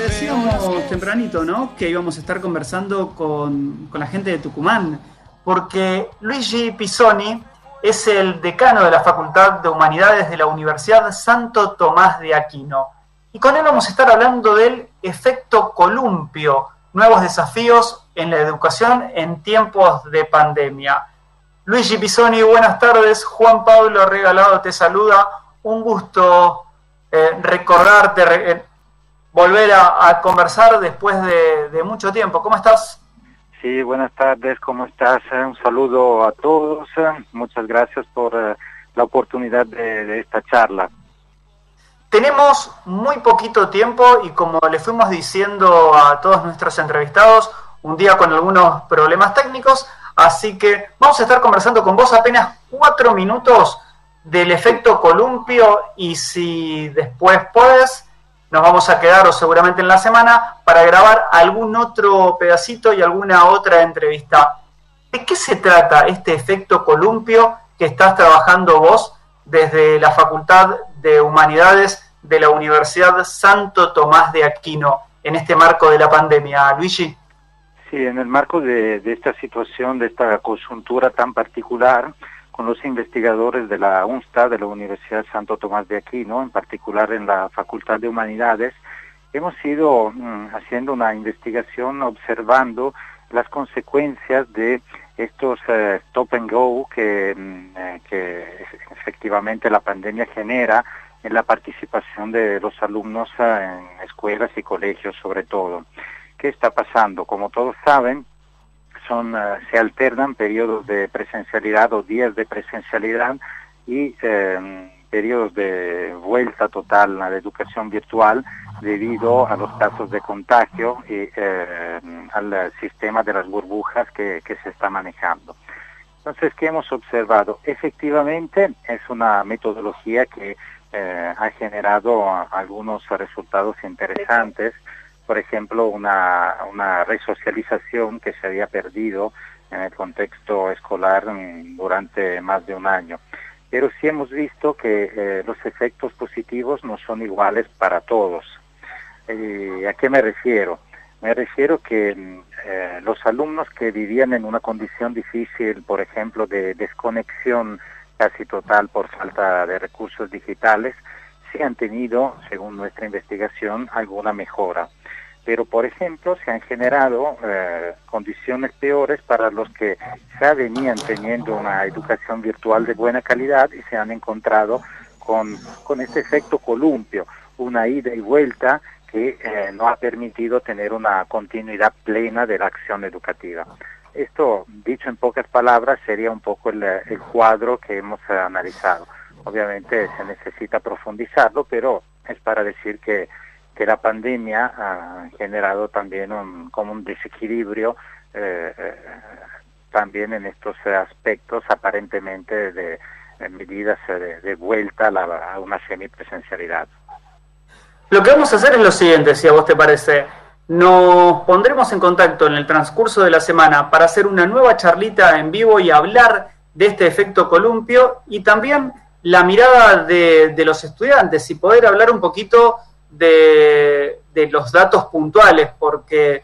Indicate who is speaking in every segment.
Speaker 1: decíamos tempranito, ¿no? Que íbamos a estar conversando con, con, la gente de Tucumán, porque Luigi Pisoni es el decano de la Facultad de Humanidades de la Universidad Santo Tomás de Aquino. Y con él vamos a estar hablando del efecto columpio, nuevos desafíos en la educación en tiempos de pandemia. Luigi Pisoni, buenas tardes. Juan Pablo Regalado te saluda. Un gusto eh, recordarte, eh, volver a, conversar después de, mucho tiempo. ¿Cómo estás?
Speaker 2: Sí, buenas tardes, ¿cómo estás? Eh, un saludo a todos. Muchas gracias por la oportunidad de, esta charla.
Speaker 1: Tenemos muy poquito tiempo y como le fuimos diciendo a todos nuestros entrevistados, un día con algunos problemas técnicos, así que vamos a estar conversando con vos apenas cuatro minutos del efecto columpio y si después puedes, nos vamos a quedar o seguramente en la semana para grabar algún otro pedacito y alguna otra entrevista. ¿De qué se trata este efecto columpio que estás trabajando vos desde la Facultad de Humanidades de la Universidad Santo Tomás de Aquino en este marco de la pandemia, Luigi?
Speaker 2: Sí, en el marco de, de esta situación, de esta coyuntura tan particular, con los investigadores de la UNSTA, de la Universidad Santo Tomás de Aquino, en particular en la Facultad de Humanidades, hemos ido mm, haciendo una investigación observando las consecuencias de estos eh, stop and go que, mm, eh, efectivamente la pandemia genera en la participación de los alumnos eh, en escuelas y colegios sobre todo. ¿Qué está pasando? Como todos saben, son, eh, se alternan periodos de presencialidad o días de presencialidad y em, periodos de vuelta total a la educación virtual debido a los casos de contagio y em, al sistema de las burbujas que, se está manejando. Entonces, ¿qué hemos observado? Efectivamente, es una metodología que eh, ha generado algunos resultados interesantes por ejemplo, una, una resocialización que se había perdido en el contexto escolar durante más de un año. Pero sí hemos visto que eh, los efectos positivos no son iguales para todos. Eh, ¿A qué me refiero? Me refiero que mm, eh, los alumnos que vivían en una condición difícil, por ejemplo, de desconexión casi total por falta de recursos digitales, sí han tenido, según nuestra investigación, alguna mejora pero por ejemplo se han generado eh, condiciones peores para los que ya venían teniendo una educación virtual de buena calidad y se han encontrado con, con este efecto columpio, una ida y vuelta que eh, no ha permitido tener una continuidad plena de la acción educativa. Esto, dicho en pocas palabras, sería un poco el, el cuadro que hemos analizado. Obviamente se necesita profundizarlo, pero es para decir que que la pandemia ha generado también un, como un desequilibrio eh, eh, también en estos aspectos aparentemente de, medidas de, vuelta a, la, a, una semipresencialidad.
Speaker 1: Lo que vamos a hacer es lo siguiente, si a vos te parece. Nos pondremos en contacto en el transcurso de la semana para hacer una nueva charlita en vivo y hablar de este efecto columpio y también la mirada de los estudiantes y poder hablar un poquito de, los datos puntuales, porque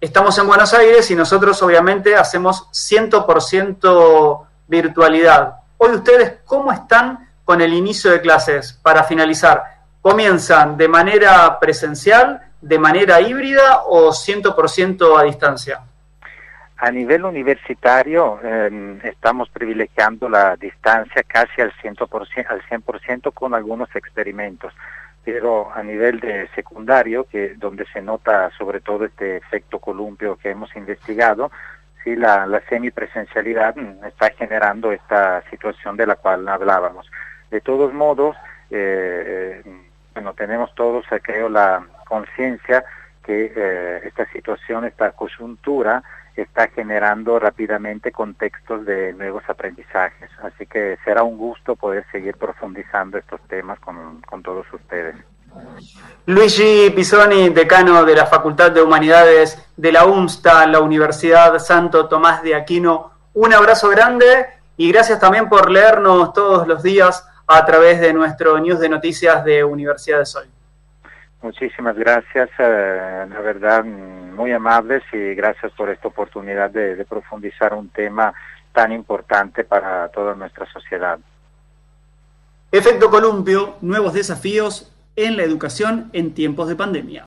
Speaker 1: estamos en Buenos Aires y nosotros obviamente hacemos 100% virtualidad. Hoy ustedes, ¿cómo están con el inicio de clases? Para finalizar, ¿comienzan de manera presencial, de manera híbrida o 100% a distancia?
Speaker 2: A nivel universitario em, estamos privilegiando la distancia casi al 100%, al 100% con algunos experimentos pero a nivel de secundario, que donde se nota sobre todo este efecto columpio que hemos investigado, sí la, la semipresencialidad está generando esta situación de la cual hablábamos. De todos modos, eh, eh bueno, tenemos todos, eh, creo, la conciencia que eh, esta situación, esta coyuntura, está generando rápidamente contextos de nuevos aprendizajes. Así que será un gusto poder seguir profundizando estos temas con, con todos ustedes.
Speaker 1: Luigi Pisoni, decano de la Facultad de Humanidades de la UMSTA, la Universidad Santo Tomás de Aquino, un abrazo grande y gracias también por leernos todos los días a través de nuestro news de noticias de Universidad de Sol.
Speaker 2: Muchísimas gracias, eh, la verdad, muy amables y gracias por esta oportunidad de, profundizar un tema tan importante para toda nuestra sociedad.
Speaker 1: Efecto Columpio, nuevos desafíos en la educación en tiempos de pandemia.